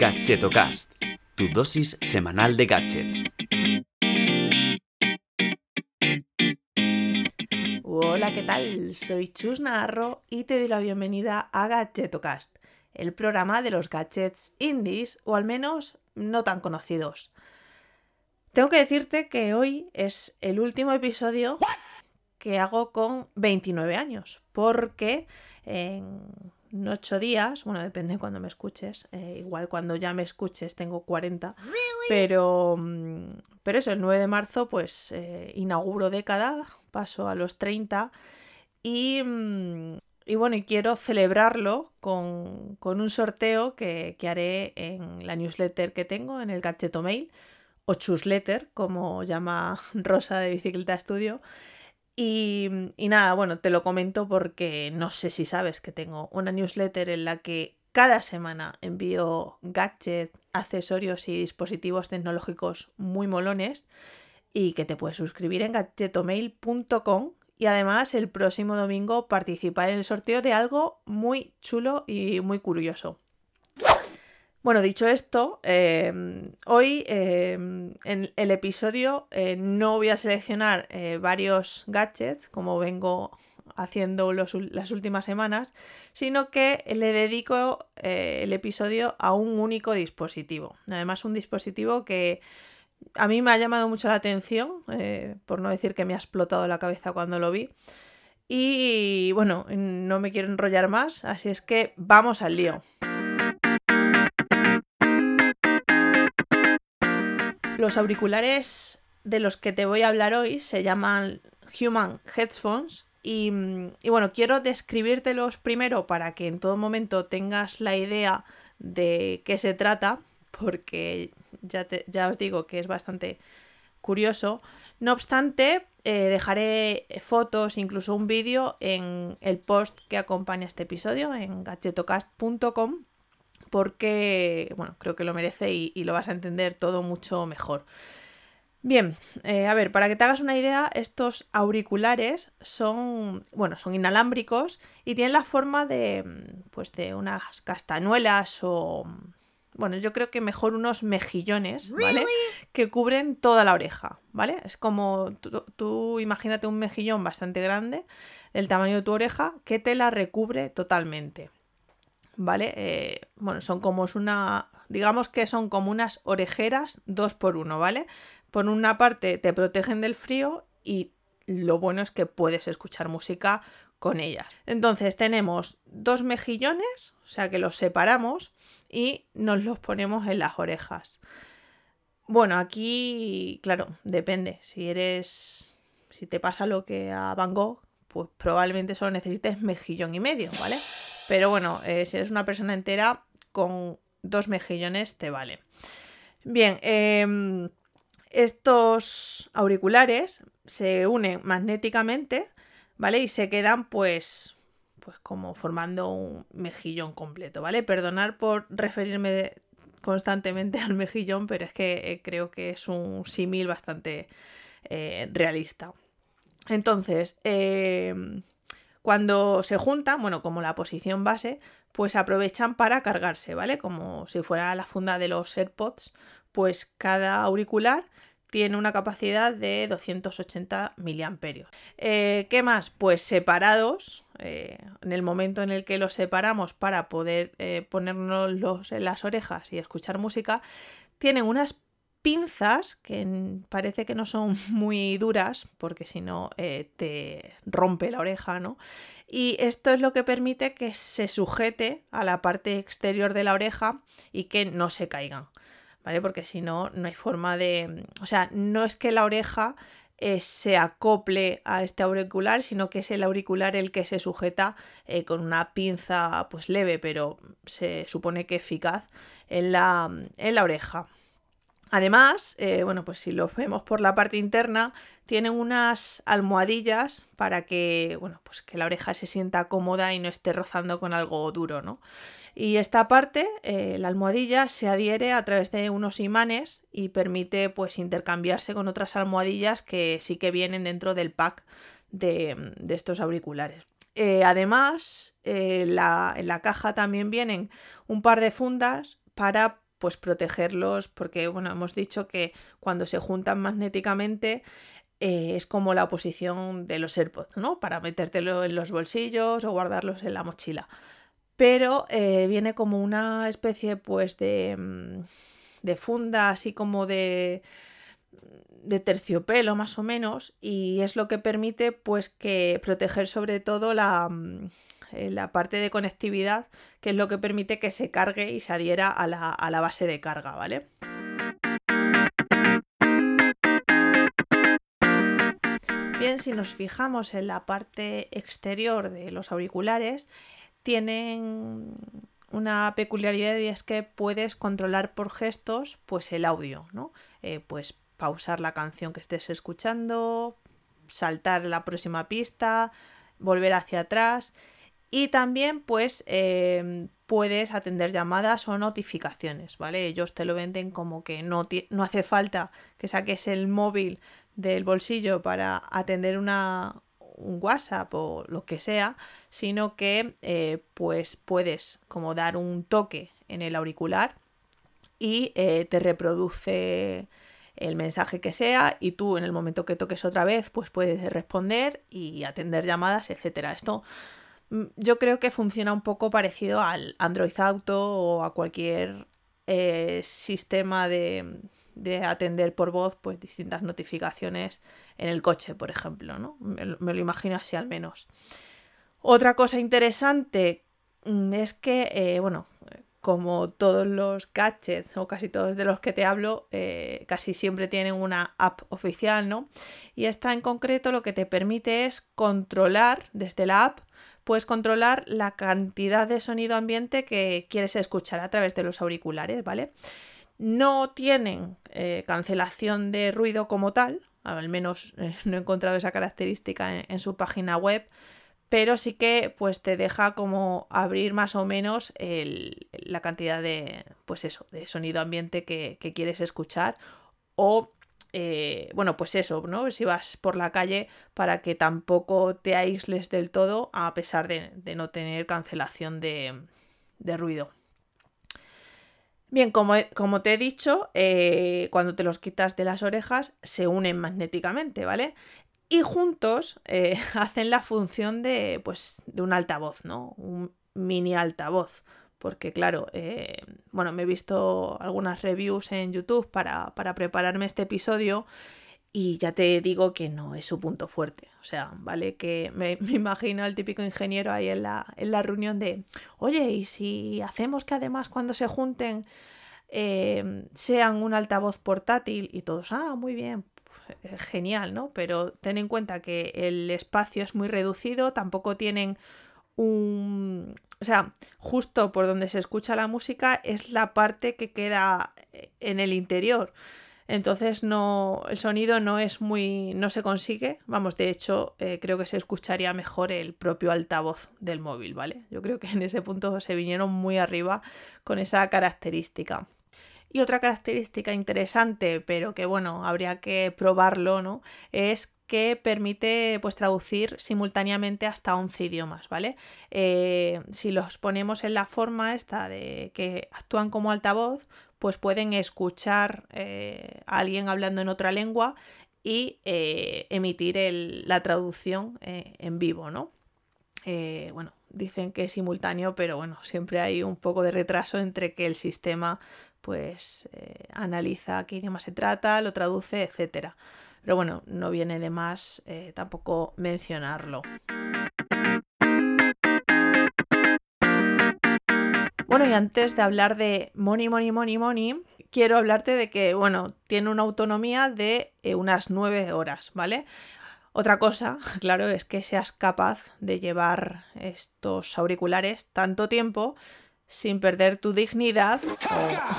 Gadgetocast, tu dosis semanal de gadgets. Hola, ¿qué tal? Soy Chus Narro y te doy la bienvenida a Gadgetocast, el programa de los gadgets indies o al menos no tan conocidos. Tengo que decirte que hoy es el último episodio que hago con 29 años, porque en ocho días, bueno, depende de cuando me escuches, eh, igual cuando ya me escuches tengo 40, pero, mm, pero eso, el 9 de marzo pues eh, inauguro década, paso a los 30 y, mm, y bueno, y quiero celebrarlo con, con un sorteo que, que, haré en la newsletter que tengo, en el Gadgeto Mail, o Chusletter, como llama Rosa de Bicicleta Studio. Y, y, nada, bueno, te lo comento porque no sé si sabes que tengo una newsletter en la que cada semana envío gadgets, accesorios y dispositivos tecnológicos muy molones y que te puedes suscribir en gadgetomail.com y además el próximo domingo participar en el sorteo de algo muy chulo y muy curioso. Bueno, dicho esto, eh, hoy eh, en el episodio eh, no voy a seleccionar eh, varios gadgets como vengo haciendo las últimas semanas, sino que le dedico eh, el episodio a un único dispositivo. Además, un dispositivo que a mí me ha llamado mucho la atención, por no decir que me ha explotado la cabeza cuando lo vi. Y bueno, no me quiero enrollar más, así es que vamos al lío. Los auriculares de los que te voy a hablar hoy se llaman Human Headphones y, bueno, quiero describírtelos primero para que en todo momento tengas la idea de qué se trata, porque ya, ya os digo que es bastante curioso. No obstante, eh, dejaré fotos, incluso un vídeo en el post que acompaña este episodio en gadgetocast.com porque, bueno, creo que lo merece y, y, lo vas a entender todo mucho mejor. Bien, eh, a ver, para que te hagas una idea, estos auriculares son, bueno, son inalámbricos y tienen la forma de, pues, de unas castañuelas o, bueno, yo creo que mejor unos mejillones, ¿vale? Que cubren toda la oreja, ¿vale? Es como, tú, tú, imagínate un mejillón bastante grande, del tamaño de tu oreja, que te la recubre totalmente. ¿Vale? Eh, bueno, son como una, digamos que son como unas orejeras dos por uno, ¿vale? Por una parte te protegen del frío y lo bueno es que puedes escuchar música con ellas. Entonces tenemos dos mejillones, o sea que los separamos y nos los ponemos en las orejas. Bueno, aquí, claro, depende. Si eres, si te pasa lo que a Van Gogh, pues probablemente solo necesites mejillón y medio, ¿vale? Pero bueno, eh, si eres una persona entera, con dos mejillones te vale. Bien, eh, estos auriculares se unen magnéticamente, ¿vale? Y se quedan pues, pues como formando un mejillón completo, ¿vale? Perdonar por referirme constantemente al mejillón, pero es que eh, creo que es un símil bastante eh, realista. Entonces, eh, cuando se juntan, bueno, como la posición base, pues aprovechan para cargarse, ¿vale? Como si fuera la funda de los AirPods, pues cada auricular tiene una capacidad de 280 miliamperios. Eh, ¿Qué más? Pues separados, eh, en el momento en el que los separamos para poder eh, ponernos en las orejas y escuchar música, tienen unas pinzas que parece que no son muy duras porque si no eh, te rompe la oreja, ¿no? Y esto es lo que permite que se sujete a la parte exterior de la oreja y que no se caigan, ¿vale? Porque si no, no hay forma de... O sea, no es que la oreja eh, se acople a este auricular, sino que es el auricular el que se sujeta eh, con una pinza pues leve, pero se supone que eficaz en la, en la oreja. Además, eh, bueno, pues si los vemos por la parte interna, tienen unas almohadillas para que, bueno, pues que la oreja se sienta cómoda y no esté rozando con algo duro, ¿no? Y esta parte, eh, la almohadilla, se adhiere a través de unos imanes y permite, pues, intercambiarse con otras almohadillas que sí que vienen dentro del pack de, estos auriculares. Eh, además, en la caja también vienen un par de fundas para pues protegerlos porque, bueno, hemos dicho que cuando se juntan magnéticamente eh, es como la oposición de los AirPods, ¿no? Para metértelo en los bolsillos o guardarlos en la mochila. Pero eh, viene como una especie, pues, de, mm, de funda, así como de, de terciopelo más o menos, y es lo que permite, pues, que proteger sobre todo la, mm, la parte de conectividad, que es lo que permite que se cargue y se adhiera a la, a la base de carga, ¿vale? Bien, si nos fijamos en la parte exterior de los auriculares, tienen una peculiaridad y es que puedes controlar por gestos pues el audio, ¿no? Eh, pues pausar la canción que estés escuchando, saltar la próxima pista, volver hacia atrás y también pues em, puedes atender llamadas o notificaciones, ¿vale? Ellos te lo venden como que no, no hace falta que saques el móvil del bolsillo para atender una, un WhatsApp o lo que sea, sino que eh, pues puedes como dar un toque en el auricular y eh, te reproduce el mensaje que sea y tú en el momento que toques otra vez pues puedes responder y atender llamadas, etcétera. Esto yo creo que funciona un poco parecido al Android Auto o a cualquier eh, sistema de, de atender por voz pues distintas notificaciones en el coche, por ejemplo, ¿no? Me, lo imagino así al menos. Otra cosa interesante mm, es que, eh, bueno, como todos los gadgets o casi todos de los que te hablo, eh, casi siempre tienen una app oficial, ¿no? Y esta en concreto lo que te permite es controlar desde la app, puedes controlar la cantidad de sonido ambiente que quieres escuchar a través de los auriculares, ¿vale? No tienen eh, cancelación de ruido como tal, al menos eh, no he encontrado esa característica en, su página web, pero sí que pues te deja como abrir más o menos la cantidad de, pues eso, de sonido ambiente que, quieres escuchar o eh, bueno, pues eso, ¿no? Si vas por la calle para que tampoco te aísles del todo a pesar de, no tener cancelación de ruido. Bien, como, como, te he dicho, eh, cuando te los quitas de las orejas se unen magnéticamente, ¿vale? Y juntos eh, hacen la función de, pues, de un altavoz, ¿no? Un mini altavoz. Porque claro, eh, bueno, me he visto algunas reviews en YouTube para, para prepararme este episodio y ya te digo que no es su punto fuerte. O sea, ¿vale? Que me, imagino al típico ingeniero ahí en la, en la, reunión de, oye, ¿y si hacemos que además cuando se junten eh, sean un altavoz portátil? Y todos, ah, muy bien, eh, genial, ¿no? Pero ten en cuenta que el espacio es muy reducido, tampoco tienen O sea, justo por donde se escucha la música es la parte que queda en el interior. Entonces no, el sonido no es muy, no se consigue. Vamos, de hecho, eh, creo que se escucharía mejor el propio altavoz del móvil, ¿vale? Yo creo que en ese punto se vinieron muy arriba con esa característica. Y otra característica interesante, pero que bueno, habría que probarlo, ¿no? Es que permite pues traducir simultáneamente hasta 11 idiomas, ¿vale? Eh, si los ponemos en la forma esta de que actúan como altavoz, pues pueden escuchar eh, a alguien hablando en otra lengua y eh, emitir la traducción en vivo, ¿no? bueno, dicen que es simultáneo, pero bueno, siempre hay un poco de retraso entre que el sistema pues analiza qué idioma se trata, lo traduce, etc. Pero bueno, no viene de más tampoco mencionarlo. Bueno, y antes de hablar de money, money, money, money, quiero hablarte de que, bueno, tiene una autonomía de eh, unas 9 horas, ¿vale? Otra cosa, claro, es que seas capaz de llevar estos auriculares tanto tiempo sin perder tu dignidad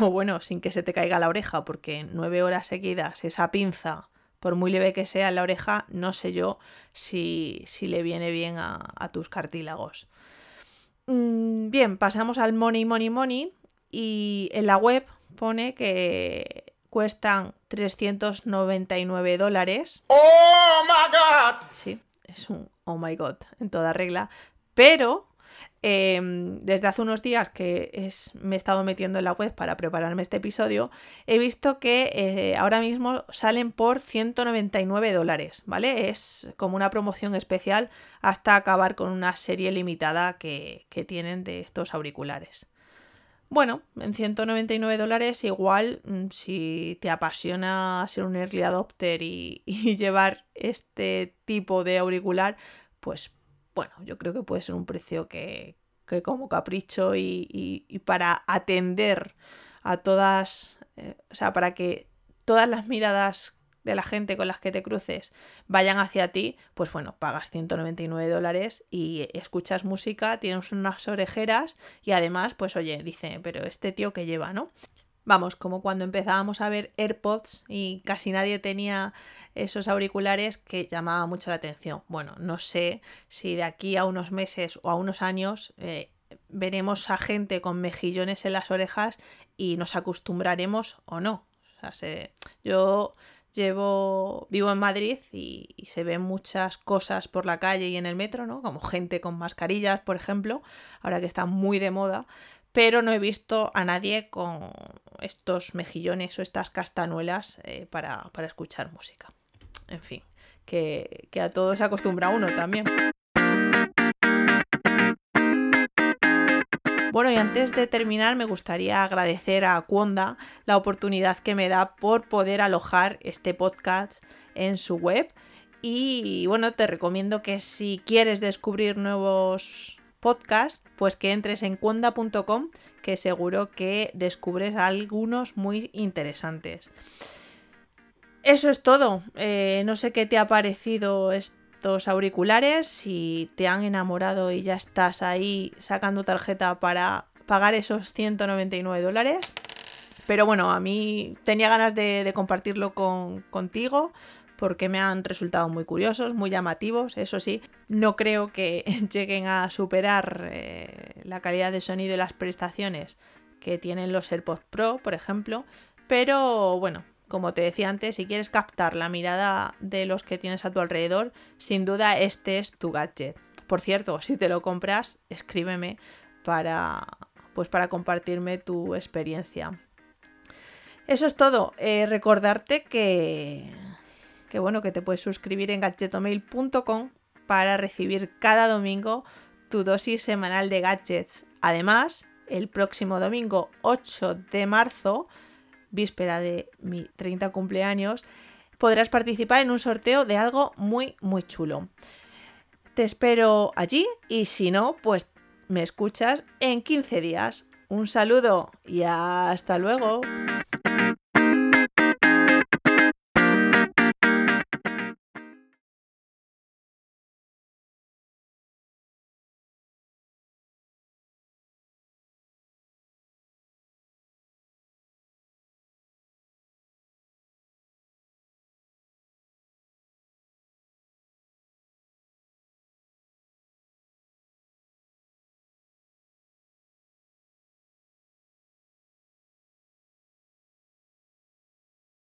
o, bueno, sin que se te caiga la oreja, porque nueve horas seguidas esa pinza, por muy leve que sea en la oreja, no sé yo si, si le viene bien a tus cartílagos. Mm, bien, pasamos al Money, Money, Money. Y en la web pone que cuestan 399 dólares. ¡Oh my god! Sí, es un oh my god en toda regla. Pero em, desde hace unos días que es, me he estado metiendo en la web para prepararme este episodio, he visto que eh, ahora mismo salen por 199 dólares, ¿vale? Es como una promoción especial hasta acabar con una serie limitada que, que tienen de estos auriculares. Bueno, en 199 dólares igual mm, si te apasiona ser un early adopter y, llevar este tipo de auricular, pues bueno, yo creo que puede ser un precio que, como capricho y, para atender a todas, eh, o sea, para que todas las miradas de la gente con las que te cruces vayan hacia ti, pues bueno, pagas 199 dólares y escuchas música, tienes unas orejeras y además, pues oye, dice, pero este tío que lleva, ¿no? Vamos, como cuando empezábamos a ver AirPods y casi nadie tenía esos auriculares que llamaba mucho la atención. Bueno, no sé si de aquí a unos meses o a unos años eh, veremos a gente con mejillones en las orejas y nos acostumbraremos o no. O sea, yo Llevo, vivo en Madrid y, se ven muchas cosas por la calle y en el metro, ¿no? Como gente con mascarillas, por ejemplo, ahora que está muy de moda, pero no he visto a nadie con estos mejillones o estas castanuelas eh, para, escuchar música. En fin, que, que a todo se acostumbra uno también. Bueno, y antes de terminar, me gustaría agradecer a Cuonda la oportunidad que me da por poder alojar este podcast en su web. Y bueno, te recomiendo que si quieres descubrir nuevos podcasts, pues que entres en cuonda.com, que seguro que descubres algunos muy interesantes. Eso es todo. Eh, no sé qué te ha parecido este auriculares, si te han enamorado y ya estás ahí sacando tarjeta para pagar esos 199 dólares. Pero bueno, a mí tenía ganas de, compartirlo con, contigo porque me han resultado muy curiosos, muy llamativos. Eso sí, no creo que lleguen a superar eh, la calidad de sonido y las prestaciones que tienen los AirPods Pro, por ejemplo. Pero bueno, como te decía antes, si quieres captar la mirada de los que tienes a tu alrededor, sin duda este es tu gadget. Por cierto, si te lo compras, escríbeme para, pues para compartirme tu experiencia. Eso es todo. Eh, recordarte que, que, bueno, que te puedes suscribir en gadgetomail.com para recibir cada domingo tu dosis semanal de gadgets. Además, el próximo domingo 8 de marzo víspera de mi 30 cumpleaños, podrás participar en un sorteo de algo muy, muy chulo. Te espero allí y si no, pues me escuchas en 15 días. Un saludo y hasta luego.